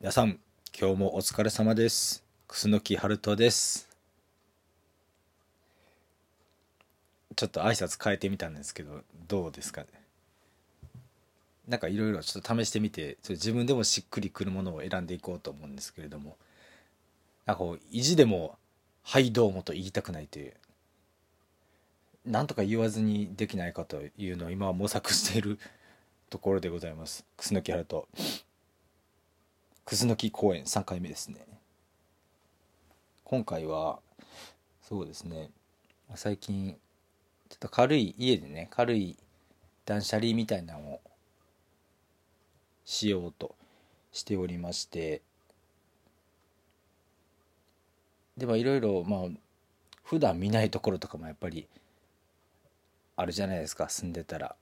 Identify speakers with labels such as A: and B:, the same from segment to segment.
A: 皆さん、今日もお疲れ様です。楠木春人です。ちょっと挨拶変えてみたんですけど、どうですかね？なんかいろいろちょっと試してみて、ちょっと自分でもしっくりくるものを選んでいこうと思うんですけれども、なんかこう、意地でも、はいどうもと言いたくないという、なんとか言わずにできないかというのを今は模索しているところでございます。楠木春人。楠木公演3回目ですね。今回はそうですね。最近ちょっと軽い家でね軽い断捨離みたいなのをしようとしておりまして。でもいろいろまあ普段見ないところとかもやっぱりあるじゃないですか住んでたら。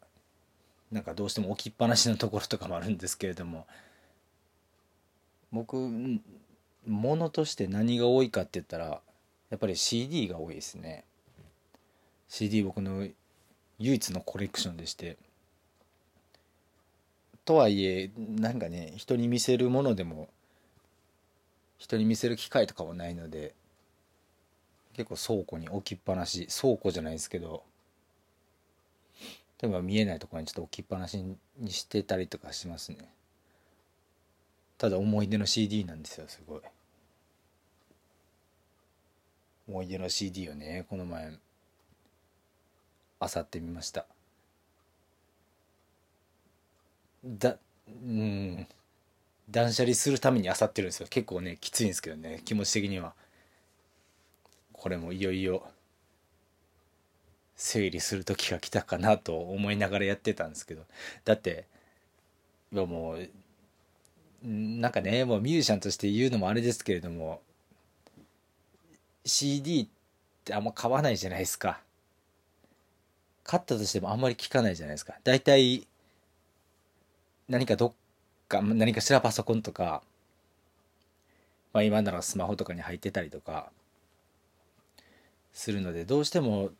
A: なんかどうしても置きっぱなしのところとかもあるんですけれども。僕ものとして何が多いかって言ったらやっぱり CD が多いですね。CD 僕の唯一のコレクションでして。とはいえなんかね人に見せるものでも人に見せる機会とかはないので結構倉庫に置きっぱなし。倉庫じゃないですけど例えば見えないところにちょっと置きっぱなしにしてたりとかしますね。ただ思い出の CD なんですよすごい。思い出の CD をねこの前。あさってみました。だうん。断捨離するためにあさってるんですよ。結構ねきついんですけどね気持ち的には。これもいよいよ整理する時が来たかなと思いながらやってたんですけど。だっていやもうなんかねもうミュージシャンとして言うのもあれですけれども CD ってあんま買わないじゃないですか。買ったとしてもあんまり聞かないじゃないですか。大体何かどっか何かしらパソコンとか、まあ、今ならスマホとかに入ってたりとかするのでどうしても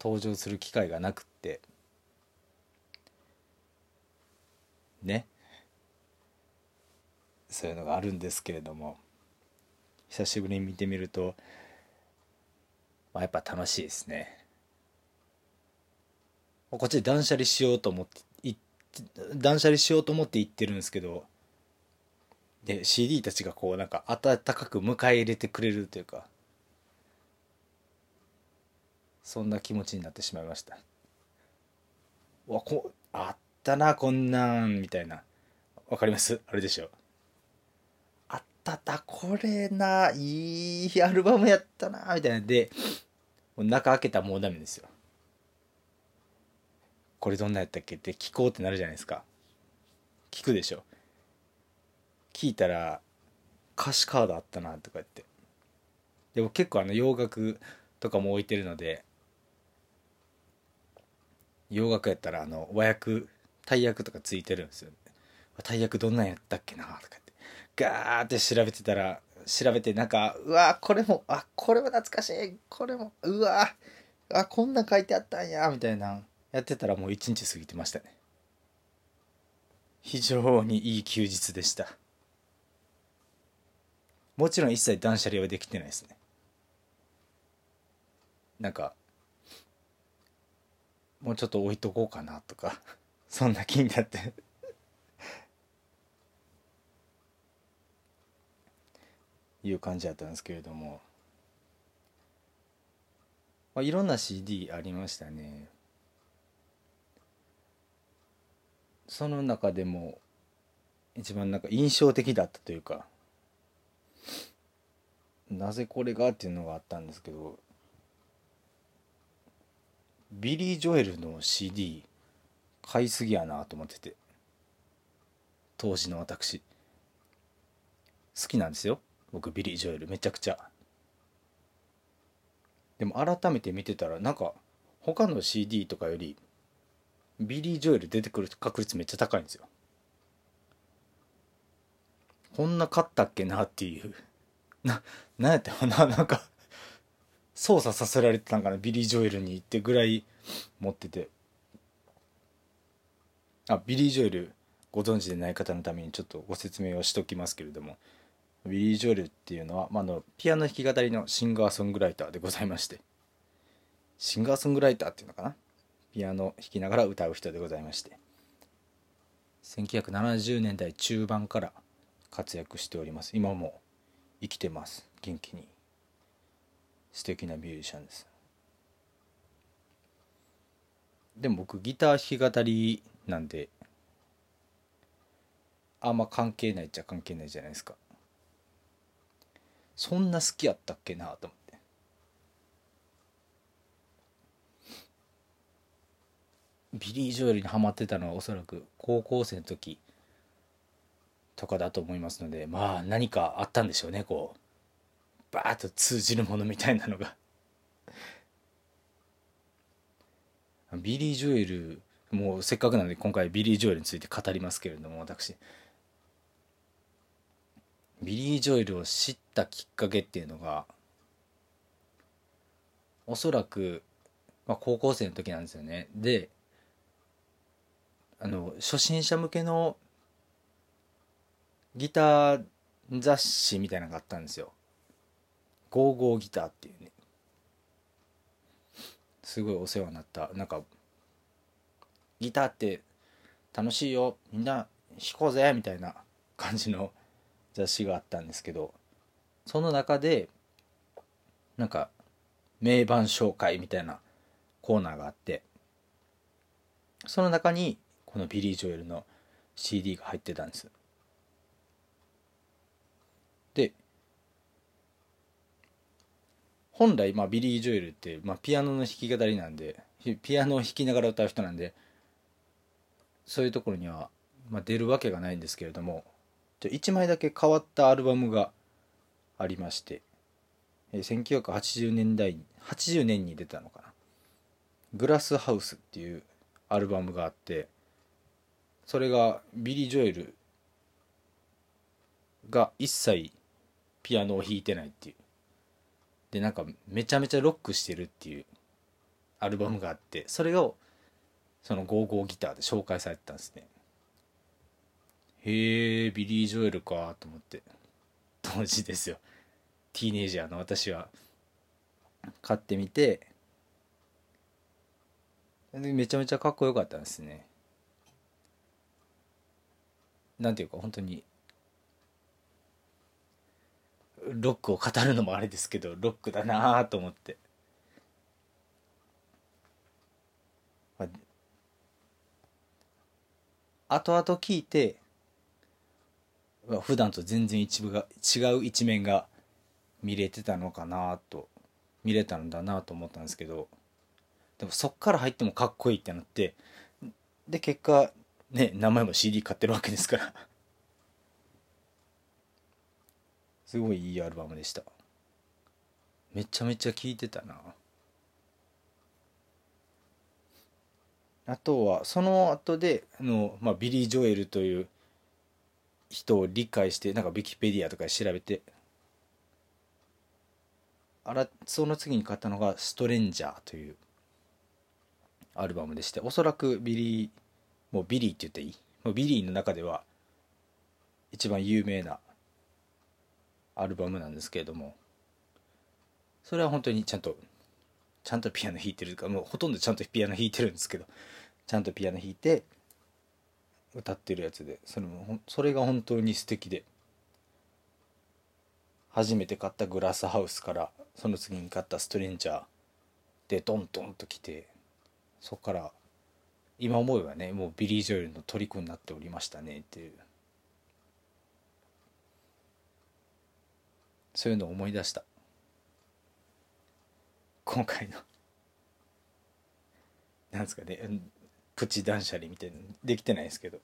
A: 登場する機会がなくって。ね。そういうのがあるんですけれども久しぶりに見てみると、まあ、やっぱ楽しいですね。こっちで断捨離しようと思ってい断捨離しようと思って行ってるんですけどで CD たちがこうなんか温かく迎え入れてくれるというかそんな気持ちになってしまいました。わこあったなこんなんみたいな。わかります？あれでしょ。あったたこれないいアルバムやったなみたいなで中開けたらもうダメですよ。これどんなやったっけ？って聞こうってなるじゃないですか。聞くでしょ。聞いたら歌詞カードあったなとか言って。でも結構あの洋楽とかも置いてるので洋楽やったらあの和訳大役とかついてるんですよ大役どんなんやったっけな？とかって。ガーって調べてたら調べてなんかうわこれもあこれも懐かしい。これもうわあこんな書いてあったんや。みたいなやってたらもう一日過ぎてましたね。非常にいい休日でした。もちろん一切断捨離はできてないですね。なんかもうちょっと置いとこうかなとかそんな気になって。いう感じだったんですけれども、まあ、いろんな CD ありましたね。その中でも一番なんか印象的だったというかなぜこれがっていうのがあったんですけどビリー・ジョエルの CD 買いすぎやなと思ってて当時の私。好きなんですよ。僕ビリー・ジョエルめちゃくちゃ。でも改めて見てたらなんか他の CD とかよりビリー・ジョエル出てくる確率めっちゃ高いんですよ。こんな買ったっけなっていう。ななんやったな なんか操作させられてたんかなビリー・ジョエルにってぐらい持ってて。あビリー・ジョエルご存知でない方のためにちょっとご説明をしときますけれども。ビリー・ジョエルっていうのは、まあ、のピアノ弾き語りのシンガーソングライターでございまして。シンガーソングライターっていうのかな？ピアノ弾きながら歌う人でございまして。1970年代中盤から活躍しております。今も生きてます。元気に。素敵なミュージシャンです。でも僕ギター弾き語りなんであんま関係ないっちゃ関係ないじゃないですか。そんな好きやったっけなと思って。ビリー・ジョエルにハマってたのはおそらく高校生の時とかだと思いますのでまあ何かあったんでしょうねこう。バーッと通じるものみたいなのが。ビリー・ジョエルもうせっかくなので今回ビリー・ジョエルについて語りますけれども私。ビリー・ジョエルを知ったきっかけっていうのがおそらく、まあ、高校生の時なんですよね。であの初心者向けのギター雑誌みたいなのがあったんですよ「ゴーゴーギター」っていうね。すごいお世話になった。なんかギターって楽しいよ。みんな弾こうぜ。みたいな感じの雑誌があったんですけどその中でなんか名盤紹介みたいなコーナーがあってその中にこのビリー・ジョエルの CD が入ってたんです。で本来、まあ、ビリー・ジョエルって、まあ、ピアノの弾き語りなんでピアノを弾きながら歌う人なんでそういうところには、まあ、出るわけがないんですけれども1枚だけ変わったアルバムがありまして1980年代80年に出たのかな「グラスハウス」っていうアルバムがあってそれがビリー・ジョエルが一切ピアノを弾いてないっていう。でなんかめちゃめちゃロックしてるっていうアルバムがあってそれをそのゴーゴーギターで紹介されてたんですね。へえビリー・ジョエルかと思って。当時ですよ。ティーネイジャーの私は。買ってみて。めちゃめちゃかっこよかったんですね。なんていうか本当に。ロックを語るのもあれですけどロックだなと思って、まあ、後々聞いて普段と全然一部が違う一面が見れてたのかなと見れたんだなと思ったんですけどでもそっから入ってもかっこいいってなってで結果ね名前も CD 買ってるわけですから。すごいいいアルバムでした。めちゃめちゃ聴いてたな。あとはその後であの、まあ、ビリー・ジョエルという人を理解してなんかウィキペディアとかで調べてあらその次に買ったのが「ストレンジャー」というアルバムでしておそらくビリーもうビリーって言っていい？もうビリーの中では一番有名なアルバムなんですけれどもそれは本当にちゃんとちゃんとピアノ弾いてるかもうほとんどちゃんとピアノ弾いてるんですけどちゃんとピアノ弾いて歌ってるやつでそれもそれが本当に素敵で。初めて買ったグラスハウスからその次に買ったストレンジャーでドンドンと来てそっから今思えばねもうビリー・ジョエルの虜になっておりましたねっていう。そういうのを思い出した。今回のなんですかねプチ断捨離みたいなできてないですけど。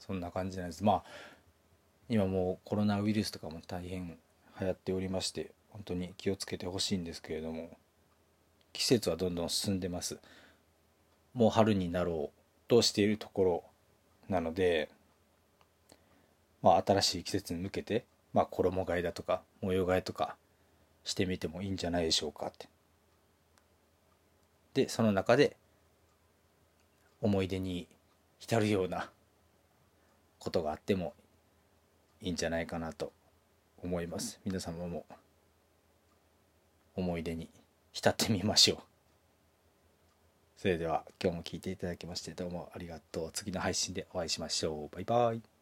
A: そんな感じなんです。まあ今もうコロナウイルスとかも大変流行っておりまして本当に気をつけてほしいんですけれども季節はどんどん進んでます。もう春になろうとしているところなのでまあ、新しい季節に向けて、まあ、衣替えだとか模様替えとかしてみてもいいんじゃないでしょうかって。でその中で思い出に浸るようなことがあってもいいんじゃないかなと思います。皆様も思い出に浸ってみましょう。それでは今日も聞いていただきましてどうもありがとう。次の配信でお会いしましょう。バイバイ。